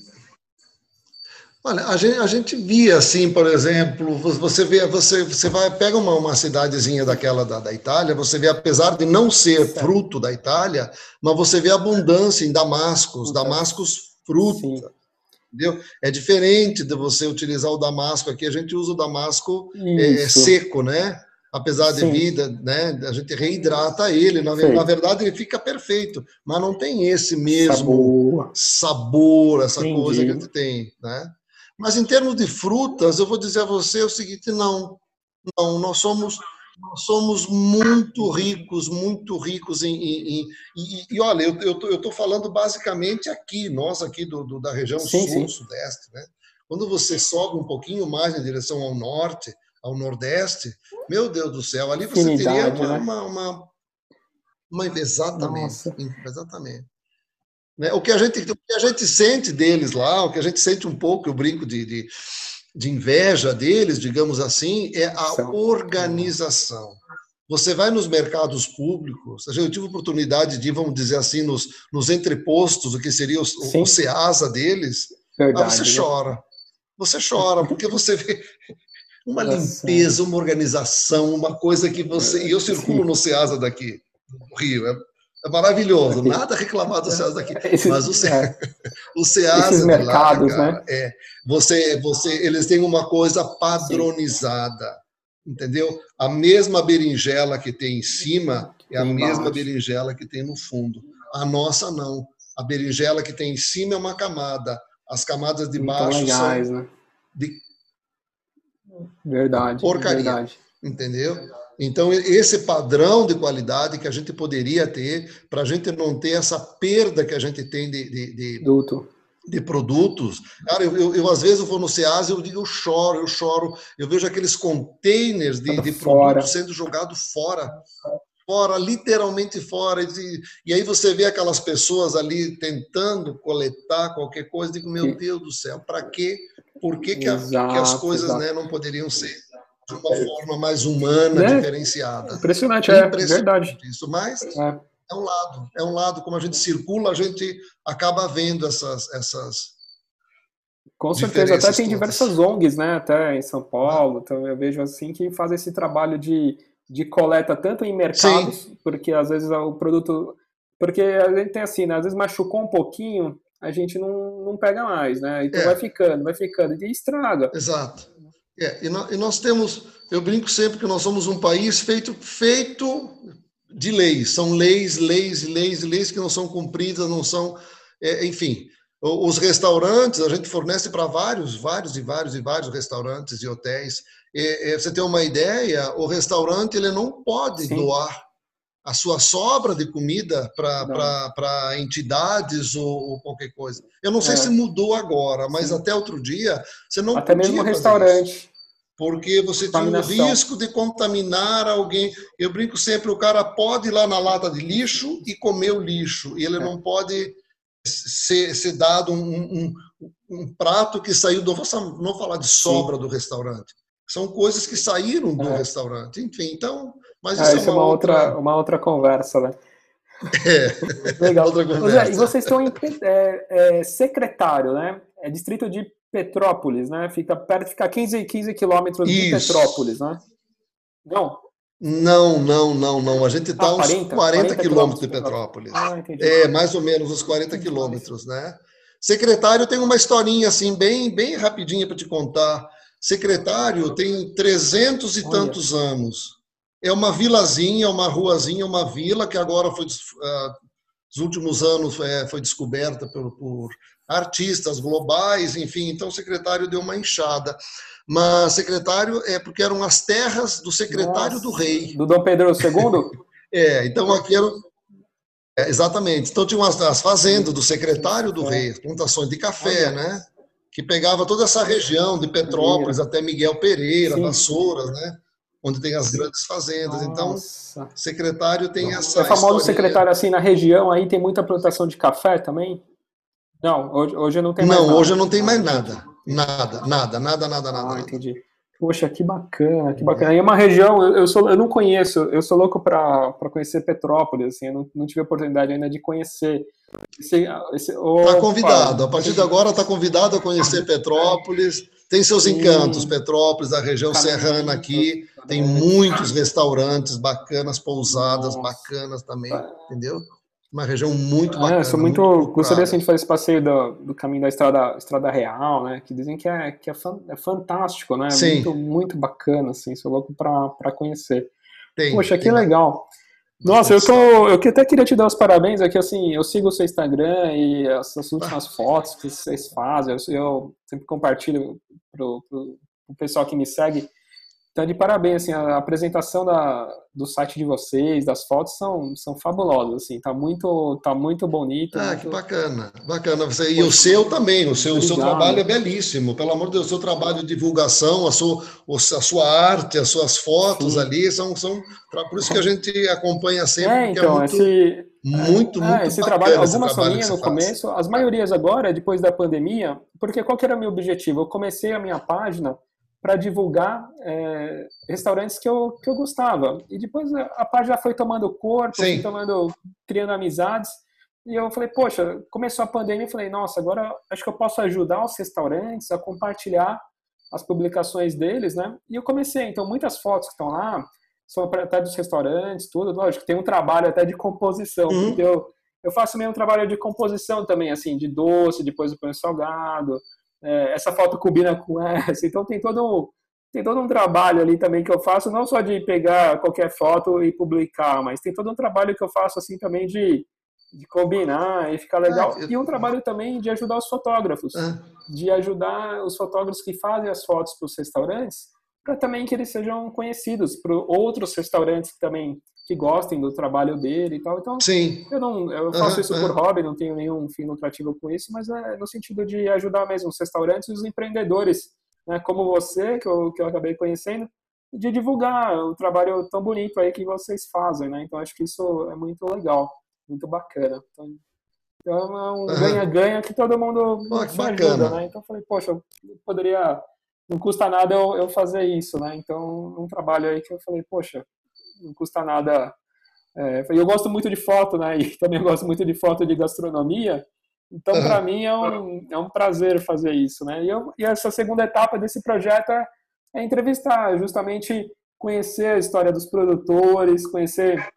C: Olha, a gente, a gente via assim, por exemplo, você vê, você, você vai pega uma, uma cidadezinha daquela da, da Itália, você vê, apesar de não ser fruto da Itália, mas você vê abundância em damascos, damascos fruta. Sim entendeu? É diferente de você utilizar o damasco aqui, a gente usa o damasco é, seco, né? Apesar de Sim. vida, né? A gente reidrata ele, na, na, verdade ele fica perfeito, mas não tem esse mesmo sabor, sabor essa Entendi. coisa que a gente tem, né? Mas em termos de frutas, eu vou dizer a você o seguinte, não, não, nós somos nós somos muito ricos, muito ricos em. em, em e, e, olha, eu estou falando basicamente aqui, nós aqui do, do da região sim, sul, sim. sudeste, né? Quando você sobe um pouquinho mais em direção ao norte, ao nordeste, meu Deus do céu, ali você teria uma, né? uma, uma, uma, exatamente, Nossa. exatamente. Né? O que a gente, o que a gente sente deles lá, o que a gente sente um pouco, eu brinco de, de de inveja deles, digamos assim, é a organização. Você vai nos mercados públicos, eu tive oportunidade de, vamos dizer assim, nos, nos entrepostos, o que seria o, o SEASA deles, Verdade, você né? chora. Você chora, porque você vê uma limpeza, uma organização, uma coisa que você. E eu circulo no SEASA daqui, no Rio, é é maravilhoso, nada reclamar do SEAS daqui. Mas o, Ce... é. o SEAS
B: Esses mercados, lá,
C: né? É, você, você, eles têm uma coisa padronizada, Sim. entendeu? A mesma berinjela que tem em cima é a mesma berinjela que tem no fundo. A nossa não. A berinjela que tem em cima é uma camada. As camadas de baixo legais, são né? de
B: verdade,
C: porcaria.
B: Verdade.
C: Entendeu? Então, esse padrão de qualidade que a gente poderia ter, para a gente não ter essa perda que a gente tem de, de, de, de produtos. Cara, eu, eu, eu, às vezes eu vou no SEAS e eu digo, eu choro, eu choro. Eu vejo aqueles containers de, de produtos sendo jogados fora. Fora, literalmente fora. E, e, aí você vê aquelas pessoas ali tentando coletar qualquer coisa. Digo, meu Deus do céu, para quê? Por que, que, a, que as coisas né, não poderiam ser? de uma forma mais humana, é. diferenciada.
B: Impressionante, é, Impressionante verdade.
C: Isso, mas é. é. um lado, é um lado, como a gente circula, a gente acaba vendo essas. essas
B: com certeza, até tem diversas ONGs, né, até em São Paulo, então eu vejo assim que fazem esse trabalho de, de coleta tanto em mercados, Sim. porque às vezes o produto, porque a gente tem assim, né, às vezes machucou um pouquinho, a gente não, não pega mais, né, então é. vai ficando, vai ficando, e estraga.
C: Exato. É, e, nós, e nós temos, eu brinco sempre que nós somos um país feito, feito de leis. São leis, leis, leis, leis que não são cumpridas, não são, é, enfim. Os restaurantes, a gente fornece para vários, vários e vários e vários restaurantes e hotéis. E, você tem uma ideia, o restaurante ele não pode Sim. doar a sua sobra de comida para entidades ou, ou, qualquer coisa. Eu não sei é. se mudou agora, mas Sim. até outro dia você não
B: até mesmo restaurante. Isso,
C: porque você tinha o risco de contaminar alguém. Eu brinco sempre, o cara pode ir lá na lata de lixo e comer o lixo, e ele é. não pode ser, ser dado um, um, um, prato que saiu do. Não falar de sobra Sim. do restaurante. São coisas que saíram do é. restaurante. Enfim, então. Mas
B: ah, isso é uma, outra, outra, uma outra conversa, né? É. Legal. outra conversa. e vocês estão em é, é, secretário, né? É distrito de Petrópolis, né? Fica perto, fica 15, 15 quilômetros de Petrópolis, né?
C: Não, não, não, não, não. A gente está ah, uns 40, 40 quilômetros de Petrópolis. Ah, é, mais ou menos uns 40 quilômetros, né? Secretário tem uma historinha assim, bem, bem rapidinha para te contar. Secretário tem 300 e Olha. tantos anos. É uma vilazinha, uma ruazinha, uma vila que agora foi, uh, nos últimos anos, é, foi descoberta por, por artistas globais, enfim. Então, o secretário deu uma enxada mas secretário é porque eram as terras do secretário Nossa, do rei.
B: Do Dom Pedro II?
C: é, então aqui era. É, exatamente. Então tinham as, as fazendas do secretário do rei, plantações de café, né? Que pegava toda essa região de Petrópolis até Miguel Pereira. Vassouras, né? Onde tem as grandes fazendas. Então, Nossa. Então, secretário tem essa.
B: É famoso secretário assim na região aí tem muita plantação de café também? Não, hoje, hoje não tem
C: mais
B: não,
C: nada. Não, hoje não tem mais nada. Nada, nada, nada, nada, nada.
B: Ah, entendi. Poxa, que bacana, que bacana. E é uma região, eu, sou, eu não conheço, eu sou louco para conhecer Petrópolis, assim, eu não, não tive a oportunidade ainda de conhecer.
C: Está convidado, a partir de agora está convidado a conhecer Petrópolis. Tem seus encantos, Petrópolis, a região serrana aqui, tem muitos restaurantes bacanas, pousadas Nossa. bacanas também, entendeu? uma região muito é, bacana.
B: É, sou muito, muito gostaria assim, de fazer esse passeio do, do caminho da estrada, estrada real, né? Que dizem que é, que é, fan, é fantástico, né? Sim. Muito, muito bacana, assim, sou louco para conhecer. Tem, Poxa, que legal. Nossa, eu tô, eu até queria te dar os parabéns aqui, assim, eu sigo o seu Instagram e essas últimas ah. fotos que vocês fazem, eu, eu sempre compartilho pro, pro, pro pessoal que me segue. Então, de parabéns, assim, a apresentação da, do site de vocês, das fotos, são, são fabulosas, assim, tá muito, tá muito bonito.
C: Ah,
B: muito...
C: que bacana, bacana. Você, e o seu também, o seu, o seu trabalho é belíssimo, pelo amor de Deus, o seu trabalho de divulgação, a sua, a sua arte, as suas fotos Sim. ali, são, são, por isso que a gente acompanha sempre,
B: é, então, é muito, esse,
C: muito, é, muito
B: esse trabalho, algumas são minhas no começo, as maiorias agora, depois da pandemia, porque qual que era o meu objetivo? Eu comecei a minha página para divulgar é, restaurantes que eu, que eu gostava. E depois a página foi tomando corpo, foi tomando, criando amizades. E eu falei, poxa, começou a pandemia, eu falei, nossa, agora acho que eu posso ajudar os restaurantes a compartilhar as publicações deles, né? E eu comecei, então muitas fotos que estão lá são até dos restaurantes, tudo, lógico, tem um trabalho até de composição, uhum. eu, eu faço meio um trabalho de composição também, assim, de doce, depois eu ponho salgado, é, essa foto combina com essa. Então tem todo, tem todo um trabalho ali também que eu faço, não só de pegar qualquer foto e publicar, mas tem todo um trabalho que eu faço assim também de, de combinar e ficar legal. Ah, eu... E um trabalho também de ajudar os fotógrafos, ah. de ajudar os fotógrafos que fazem as fotos para os restaurantes, para também que eles sejam conhecidos para outros restaurantes que também que gostem do trabalho dele e tal. Então,
C: Sim.
B: eu não eu faço uhum, isso por hobby, não tenho nenhum fim lucrativo com isso, mas é no sentido de ajudar mesmo os restaurantes e os empreendedores, né, como você, que eu, que eu acabei conhecendo, de divulgar o trabalho tão bonito aí que vocês fazem, né? Então, acho que isso é muito legal, muito bacana. Então, então é um ganha-ganha uhum. que todo mundo
C: oh, que ajuda,
B: né? Então, eu falei, poxa, eu poderia não custa nada eu, eu, fazer isso, né? Então, um trabalho aí que eu falei, poxa, não custa nada. É, eu gosto muito de foto, né? E também gosto muito de foto de gastronomia. Então, para mim, é um, é um prazer fazer isso, né? E, eu, e essa segunda etapa desse projeto é, é entrevistar, justamente conhecer a história dos produtores, conhecer,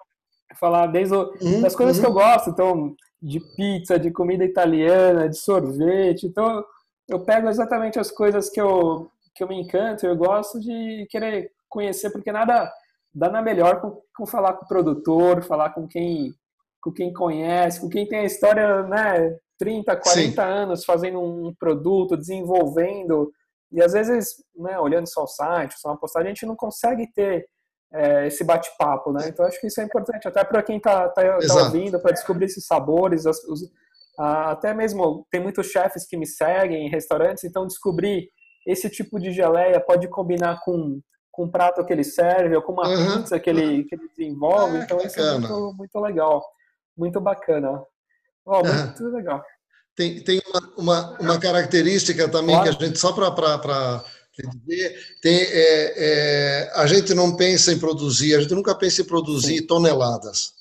B: falar desde o, uhum, das coisas uhum. que eu gosto, então, de pizza, de comida italiana, de sorvete. Então, eu pego exatamente as coisas que eu, que eu me encanto, eu gosto de querer conhecer, porque nada dá na melhor com, com, falar com o produtor, falar com quem, com quem conhece, com quem tem a história, né, 30, 40 Sim. anos fazendo um produto, desenvolvendo, e às vezes, né, olhando só o site, só uma postagem, a gente não consegue ter é, esse bate-papo, né? Então acho que isso é importante até para quem está tá, tá ouvindo, para descobrir esses sabores, os, a, até mesmo tem muitos chefes que me seguem em restaurantes, então descobrir esse tipo de geleia pode combinar com com o prato que ele serve ou com uma uhum. pizza que ele, que ele desenvolve. Ah, então, isso é muito, muito legal. Muito bacana. Oh, muito uhum. legal.
C: tem, tem uma, uma, uma característica também claro. que a gente, só para dizer, tem, é, é, a gente não pensa em produzir, a gente nunca pensa em produzir Sim. toneladas,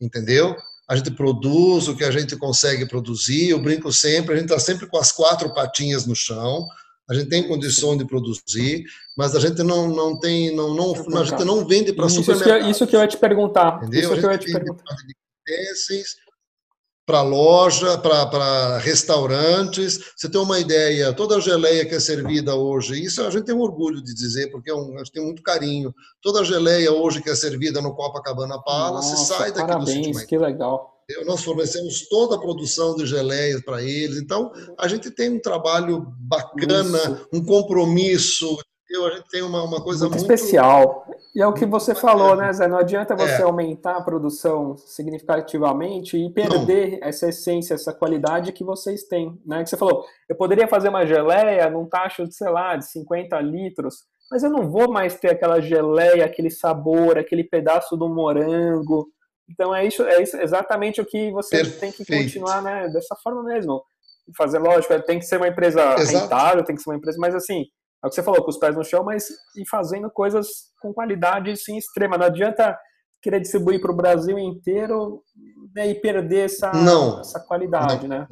C: entendeu? A gente produz o que a gente consegue produzir, eu brinco sempre, a gente está sempre com as quatro patinhas no chão, a gente tem condição de produzir, mas a gente não, não tem, não, não, a gente não vende para supermercado.
B: Isso que, isso que eu ia te perguntar. Entendeu? Isso que eu ia te perguntar
C: para loja, para restaurantes. Você tem uma ideia, toda a geleia que é servida hoje, isso a gente tem um orgulho de dizer, porque é um, a gente tem muito carinho. Toda a geleia hoje que é servida no Copacabana Palace Nossa, sai daqui
B: parabéns, do sítio. que legal.
C: Nós fornecemos toda a produção de geleias para eles. Então, a gente tem um trabalho bacana, isso. um compromisso a gente tem uma, uma coisa muito,
B: muito, especial. E é o que você falou, né, Zé? Não adianta você é. aumentar a produção significativamente e perder não. essa essência, essa qualidade que vocês têm. Né? Que você falou, eu poderia fazer uma geleia num tacho de, sei lá, de 50 litros, mas eu não vou mais ter aquela geleia, aquele sabor, aquele pedaço do morango. Então é isso, é isso exatamente o que você Perfeito. tem que continuar, né? Dessa forma mesmo. Fazer, lógico, tem que ser uma empresa Exato. rentável, tem que ser uma empresa, mas assim, é o que você falou, com os pés no chão, mas e fazendo coisas com qualidade sim extrema. Não adianta querer distribuir para o Brasil inteiro né, e perder essa, não, essa qualidade, não. né?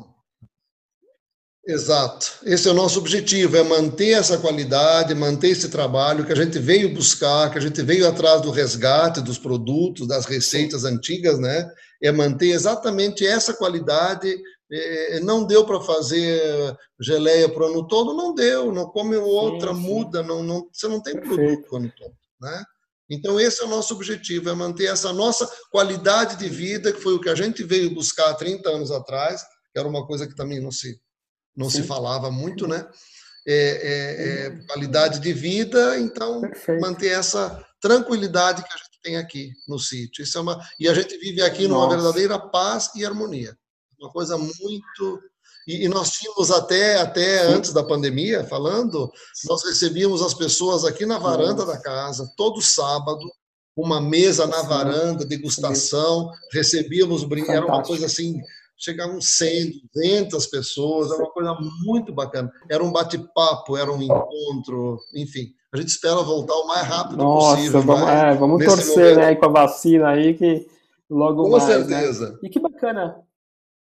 C: Exato. Esse é o nosso objetivo, é manter essa qualidade, manter esse trabalho que a gente veio buscar, que a gente veio atrás do resgate dos produtos, das receitas antigas, né? É manter exatamente essa qualidade é, não deu para fazer geleia para o ano todo, não deu, não come outra, sim, sim. muda, não, não, você não tem Perfeito. produto para o ano todo. Né? Então, esse é o nosso objetivo, é manter essa nossa qualidade de vida, que foi o que a gente veio buscar há 30 anos atrás, que era uma coisa que também não se, não se falava muito, né? É, é, é qualidade de vida, então Perfeito. manter essa tranquilidade que a gente tem aqui no sítio. Isso é uma, e a gente vive aqui Nossa. numa verdadeira paz e harmonia uma coisa muito. E, e nós tínhamos até, até antes da pandemia, falando, nós recebíamos as pessoas aqui na varanda da casa, todo sábado, uma mesa na varanda, degustação, recebíamos brinquedos, era uma coisa assim, chegavam 100, 200 pessoas, era uma coisa muito bacana. Era um bate-papo, era um encontro, enfim. A gente espera voltar o mais rápido
B: Nossa,
C: possível.
B: Vamos, é, vamos torcer momento... né, com a vacina aí, que logo
C: Com
B: mais.
C: Com né? certeza.
B: Né? E que bacana.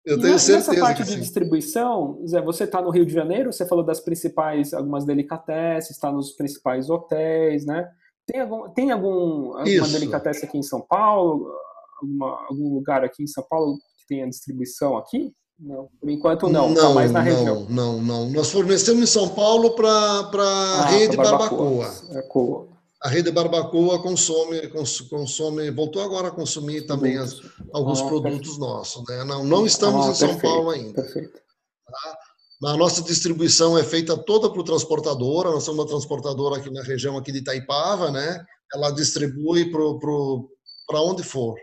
C: Eu tenho e certeza.
B: Nessa parte de
C: sim.
B: distribuição, Zé, você está no Rio de Janeiro, você falou das principais, algumas delicatessen, está nos principais hotéis, né? Tem algum, tem algum alguma delicatessen aqui em São Paulo? Alguma, algum lugar aqui em São Paulo que tenha distribuição aqui? Não, por enquanto não, tá
C: não
B: mais na
C: não,
B: região.
C: Não, não, Nós fornecemos em São Paulo para a ah, rede Barbacoa. Barbacoa. A rede Barbacoa consome, consome, voltou agora a consumir também as, alguns ah, produtos perfeito. nossos. Né? Não, não estamos ah, em São perfeito, Paulo ainda. Perfeito. Tá? A nossa distribuição é feita toda por transportadora. Nós somos uma transportadora aqui na região aqui de Itaipava, né? Ela distribui para onde for.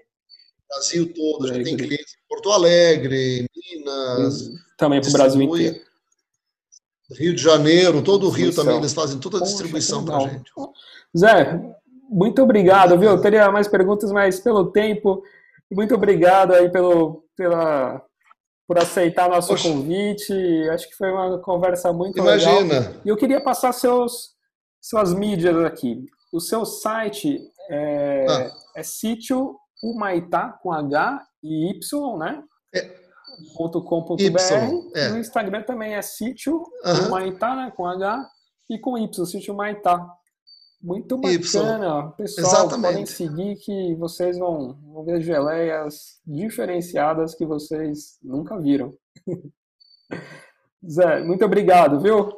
C: Brasil todo, a gente tem clientes em Porto Alegre, Minas.
B: Também para o Brasil inteiro.
C: Rio de Janeiro, todo o Rio também, eles fazem toda a distribuição para a gente.
B: Zé, muito obrigado, viu? Eu teria mais perguntas, mas pelo tempo, muito obrigado aí pelo, pela, por aceitar nosso Poxa. convite. Acho que foi uma conversa muito
C: Imagina.
B: legal. E eu queria passar seus, suas mídias aqui. O seu site é, ah. é sítio Humaitá com H e Y, né? É. .com.br. É. No Instagram também é sítio uhum. Humaitá, né? Com H e com Y, sítio Humaitá. Muito bacana. Pessoal, Exatamente. podem seguir que vocês vão, vão ver geleias diferenciadas que vocês nunca viram. Zé, muito obrigado, viu?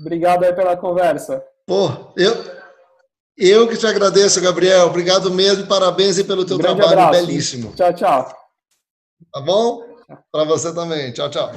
B: Obrigado aí pela conversa.
C: Pô, eu, eu que te agradeço, Gabriel. Obrigado mesmo, parabéns pelo teu trabalho abraço. belíssimo.
B: Tchau, tchau.
C: Tá bom? Para você também. Tchau, tchau.